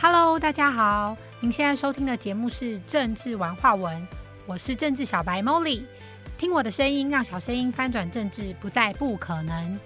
Hello，大家好，您现在收听的节目是政治玩话文，我是政治小白 Molly，听我的声音，让小声音翻转政治不再不可能。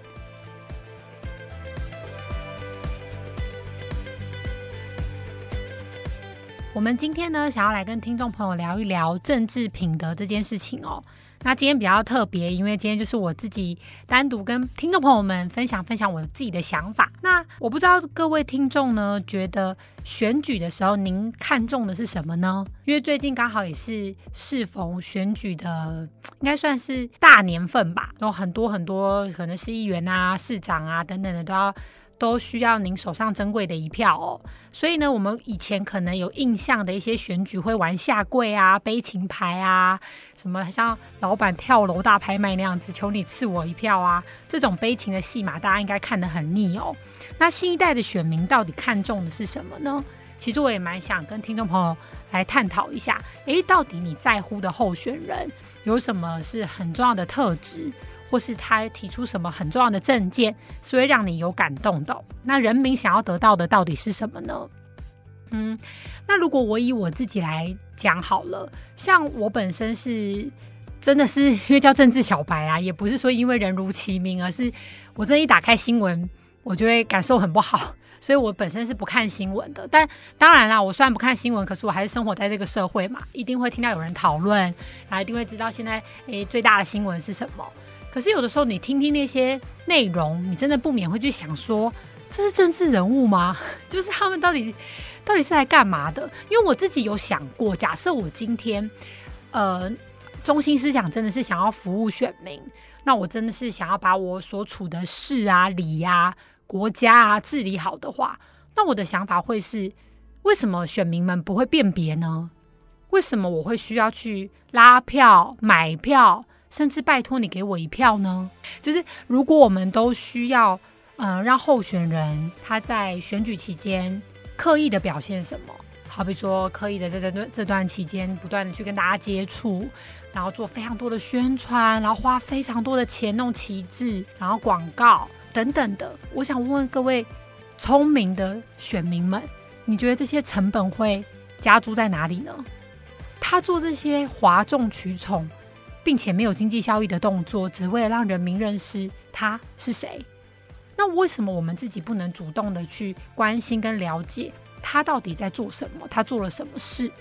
我们今天呢，想要来跟听众朋友聊一聊政治品德这件事情哦。那今天比较特别，因为今天就是我自己单独跟听众朋友们分享分享我自己的想法。那我不知道各位听众呢，觉得选举的时候您看重的是什么呢？因为最近刚好也是适逢选举的，应该算是大年份吧，有很多很多可能是议员啊、市长啊等等的都要。都需要您手上珍贵的一票哦，所以呢，我们以前可能有印象的一些选举会玩下跪啊、悲情牌啊，什么像老板跳楼大拍卖那样子，求你赐我一票啊，这种悲情的戏码，大家应该看得很腻哦。那新一代的选民到底看重的是什么呢？其实我也蛮想跟听众朋友来探讨一下，诶，到底你在乎的候选人有什么是很重要的特质？或是他提出什么很重要的证件，是会让你有感动的。那人民想要得到的到底是什么呢？嗯，那如果我以我自己来讲好了，像我本身是真的是因为叫政治小白啊，也不是说因为人如其名，而是我这一打开新闻，我就会感受很不好，所以我本身是不看新闻的。但当然啦，我虽然不看新闻，可是我还是生活在这个社会嘛，一定会听到有人讨论，然后一定会知道现在诶最大的新闻是什么。可是有的时候，你听听那些内容，你真的不免会去想说，这是政治人物吗？就是他们到底到底是来干嘛的？因为我自己有想过，假设我今天，呃，中心思想真的是想要服务选民，那我真的是想要把我所处的事啊、理啊、国家啊治理好的话，那我的想法会是：为什么选民们不会辨别呢？为什么我会需要去拉票、买票？甚至拜托你给我一票呢？就是如果我们都需要，呃，让候选人他在选举期间刻意的表现什么，好比说刻意的在这段这段期间不断的去跟大家接触，然后做非常多的宣传，然后花非常多的钱弄旗帜，然后广告等等的。我想问问各位聪明的选民们，你觉得这些成本会加注在哪里呢？他做这些哗众取宠。并且没有经济效益的动作，只为了让人民认识他是谁。那为什么我们自己不能主动的去关心跟了解他到底在做什么？他做了什么事？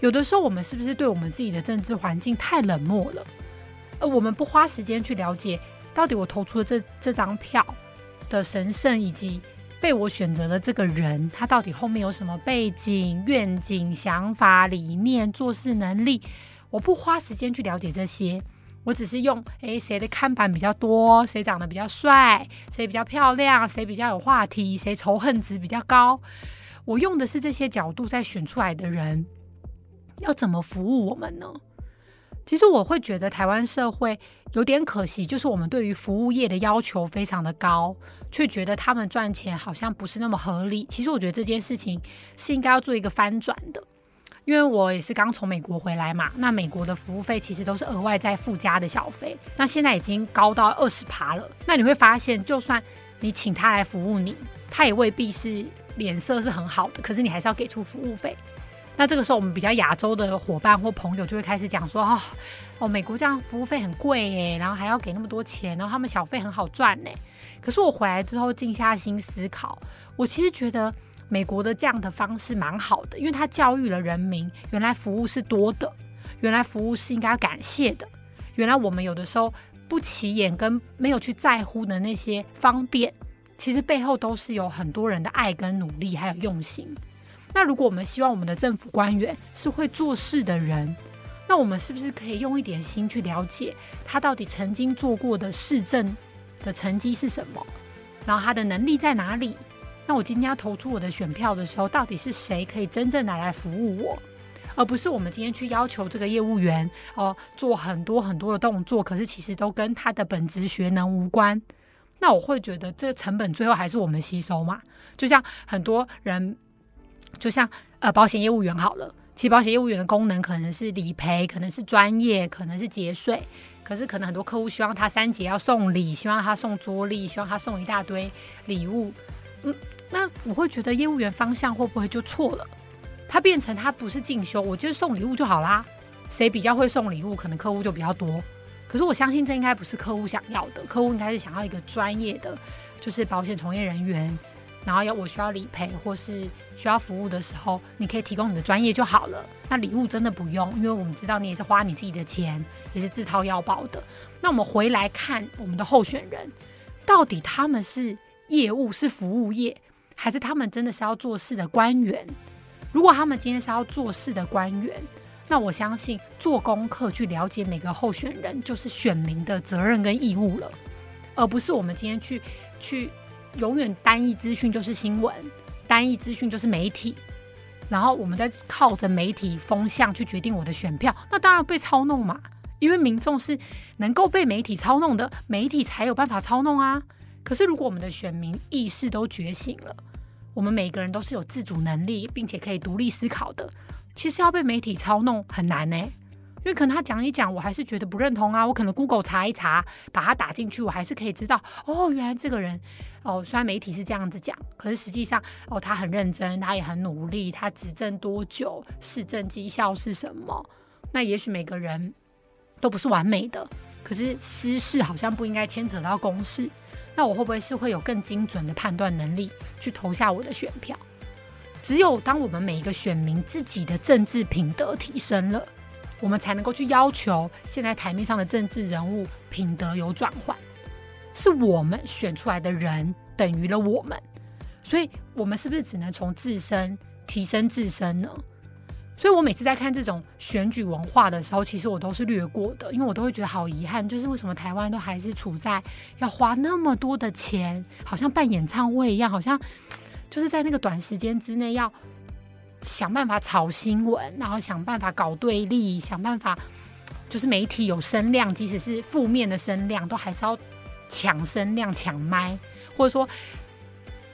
有的时候，我们是不是对我们自己的政治环境太冷漠了？而我们不花时间去了解，到底我投出的这这张票的神圣，以及被我选择的这个人，他到底后面有什么背景、愿景、想法、理念、做事能力？我不花时间去了解这些，我只是用诶谁的看板比较多，谁长得比较帅，谁比较漂亮，谁比较有话题，谁仇恨值比较高。我用的是这些角度在选出来的人，要怎么服务我们呢？其实我会觉得台湾社会有点可惜，就是我们对于服务业的要求非常的高，却觉得他们赚钱好像不是那么合理。其实我觉得这件事情是应该要做一个翻转的。因为我也是刚从美国回来嘛，那美国的服务费其实都是额外再附加的小费，那现在已经高到二十趴了。那你会发现，就算你请他来服务你，他也未必是脸色是很好的，可是你还是要给出服务费。那这个时候，我们比较亚洲的伙伴或朋友就会开始讲说：哦，哦，美国这样服务费很贵诶，然后还要给那么多钱，然后他们小费很好赚呢。可是我回来之后静下心思考，我其实觉得。美国的这样的方式蛮好的，因为他教育了人民，原来服务是多的，原来服务是应该要感谢的，原来我们有的时候不起眼跟没有去在乎的那些方便，其实背后都是有很多人的爱跟努力还有用心。那如果我们希望我们的政府官员是会做事的人，那我们是不是可以用一点心去了解他到底曾经做过的市政的成绩是什么，然后他的能力在哪里？那我今天要投出我的选票的时候，到底是谁可以真正拿来服务我，而不是我们今天去要求这个业务员哦做很多很多的动作，可是其实都跟他的本职学能无关。那我会觉得这个成本最后还是我们吸收嘛？就像很多人，就像呃保险业务员好了，其实保险业务员的功能可能是理赔，可能是专业，可能是节税，可是可能很多客户希望他三节要送礼，希望他送桌历，希望他送一大堆礼物。嗯，那我会觉得业务员方向会不会就错了？他变成他不是进修，我就是送礼物就好啦。谁比较会送礼物，可能客户就比较多。可是我相信这应该不是客户想要的，客户应该是想要一个专业的，就是保险从业人员。然后要我需要理赔或是需要服务的时候，你可以提供你的专业就好了。那礼物真的不用，因为我们知道你也是花你自己的钱，也是自掏腰包的。那我们回来看我们的候选人，到底他们是业务是服务业，还是他们真的是要做事的官员？如果他们今天是要做事的官员，那我相信做功课去了解每个候选人，就是选民的责任跟义务了，而不是我们今天去去。永远单一资讯就是新闻，单一资讯就是媒体，然后我们在靠着媒体风向去决定我的选票，那当然被操弄嘛。因为民众是能够被媒体操弄的，媒体才有办法操弄啊。可是如果我们的选民意识都觉醒了，我们每个人都是有自主能力，并且可以独立思考的，其实要被媒体操弄很难呢。因为可能他讲一讲，我还是觉得不认同啊。我可能 Google 查一查，把它打进去，我还是可以知道哦，原来这个人哦，虽然媒体是这样子讲，可是实际上哦，他很认真，他也很努力，他执政多久，市政绩效是什么？那也许每个人都不是完美的，可是私事好像不应该牵扯到公事。那我会不会是会有更精准的判断能力去投下我的选票？只有当我们每一个选民自己的政治品德提升了。我们才能够去要求现在台面上的政治人物品德有转换，是我们选出来的人等于了我们，所以我们是不是只能从自身提升自身呢？所以我每次在看这种选举文化的时候，其实我都是略过的，因为我都会觉得好遗憾，就是为什么台湾都还是处在要花那么多的钱，好像办演唱会一样，好像就是在那个短时间之内要。想办法炒新闻，然后想办法搞对立，想办法就是媒体有声量，即使是负面的声量，都还是要抢声量、抢麦，或者说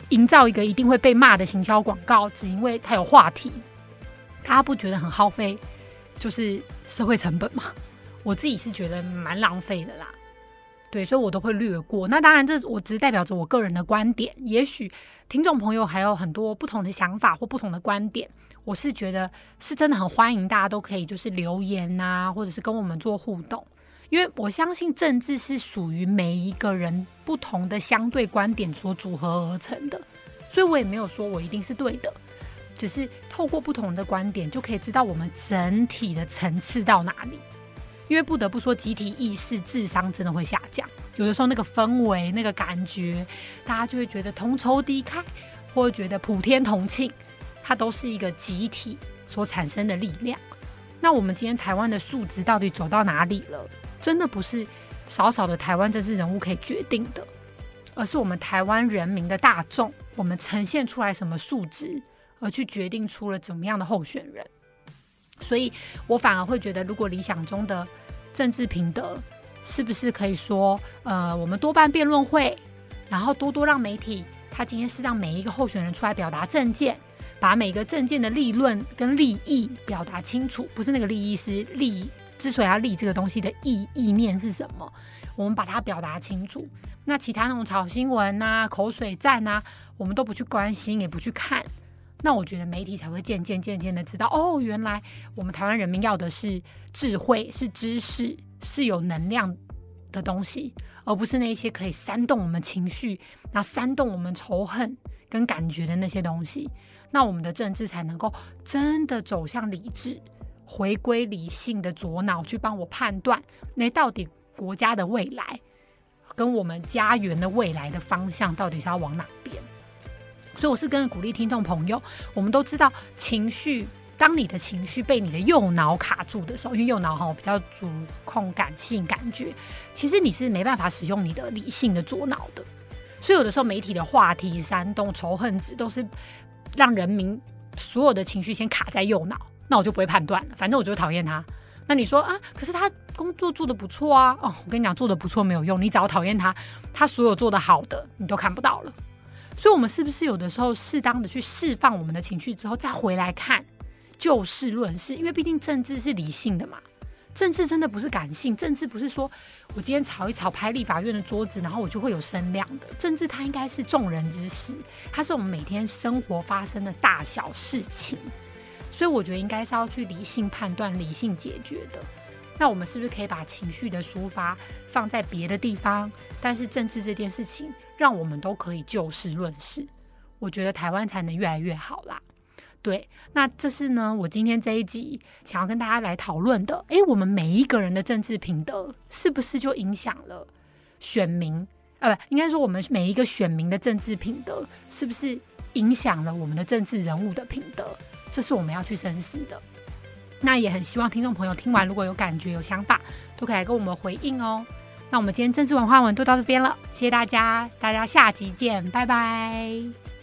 营造一个一定会被骂的行销广告，只因为它有话题。大家不觉得很耗费，就是社会成本吗？我自己是觉得蛮浪费的啦。对，所以我都会略过。那当然，这我只是代表着我个人的观点。也许听众朋友还有很多不同的想法或不同的观点。我是觉得是真的很欢迎大家都可以就是留言呐，或者是跟我们做互动。因为我相信政治是属于每一个人不同的相对观点所组合而成的，所以我也没有说我一定是对的，只是透过不同的观点就可以知道我们整体的层次到哪里。因为不得不说，集体意识智商真的会下降。有的时候那个氛围、那个感觉，大家就会觉得同仇敌忾，或者觉得普天同庆，它都是一个集体所产生的力量。那我们今天台湾的素质到底走到哪里了？真的不是少少的台湾政治人物可以决定的，而是我们台湾人民的大众，我们呈现出来什么素质，而去决定出了怎么样的候选人。所以我反而会觉得，如果理想中的政治品德，是不是可以说，呃，我们多办辩论会，然后多多让媒体，他今天是让每一个候选人出来表达政见，把每个政见的立论跟利益表达清楚，不是那个利益是利，之所以要立这个东西的意意念是什么，我们把它表达清楚。那其他那种炒新闻呐、口水战呐，我们都不去关心，也不去看。那我觉得媒体才会渐渐渐渐的知道，哦，原来我们台湾人民要的是智慧，是知识，是有能量的东西，而不是那些可以煽动我们情绪，然后煽动我们仇恨跟感觉的那些东西。那我们的政治才能够真的走向理智，回归理性的左脑去帮我判断，那到底国家的未来跟我们家园的未来的方向到底是要往哪边？所以我是跟鼓励听众朋友，我们都知道情绪，当你的情绪被你的右脑卡住的时候，因为右脑哈比较主控感性感觉，其实你是没办法使用你的理性的左脑的。所以有的时候媒体的话题煽动仇恨值，都是让人民所有的情绪先卡在右脑，那我就不会判断了，反正我就讨厌他。那你说啊，可是他工作做的不错啊，哦，我跟你讲，做的不错没有用，你只要讨厌他，他所有做的好的你都看不到了。所以，我们是不是有的时候适当的去释放我们的情绪之后，再回来看，就事论事？因为毕竟政治是理性的嘛，政治真的不是感性，政治不是说我今天吵一吵拍立法院的桌子，然后我就会有声量的。政治它应该是众人之事，它是我们每天生活发生的大小事情，所以我觉得应该是要去理性判断、理性解决的。那我们是不是可以把情绪的抒发放在别的地方？但是政治这件事情，让我们都可以就事论事，我觉得台湾才能越来越好啦。对，那这是呢，我今天这一集想要跟大家来讨论的。诶，我们每一个人的政治品德，是不是就影响了选民？呃，不，应该说我们每一个选民的政治品德，是不是影响了我们的政治人物的品德？这是我们要去深思的。那也很希望听众朋友听完，如果有感觉、有想法，都可以来跟我们回应哦。那我们今天政治文化文都到这边了，谢谢大家，大家下集见，拜拜。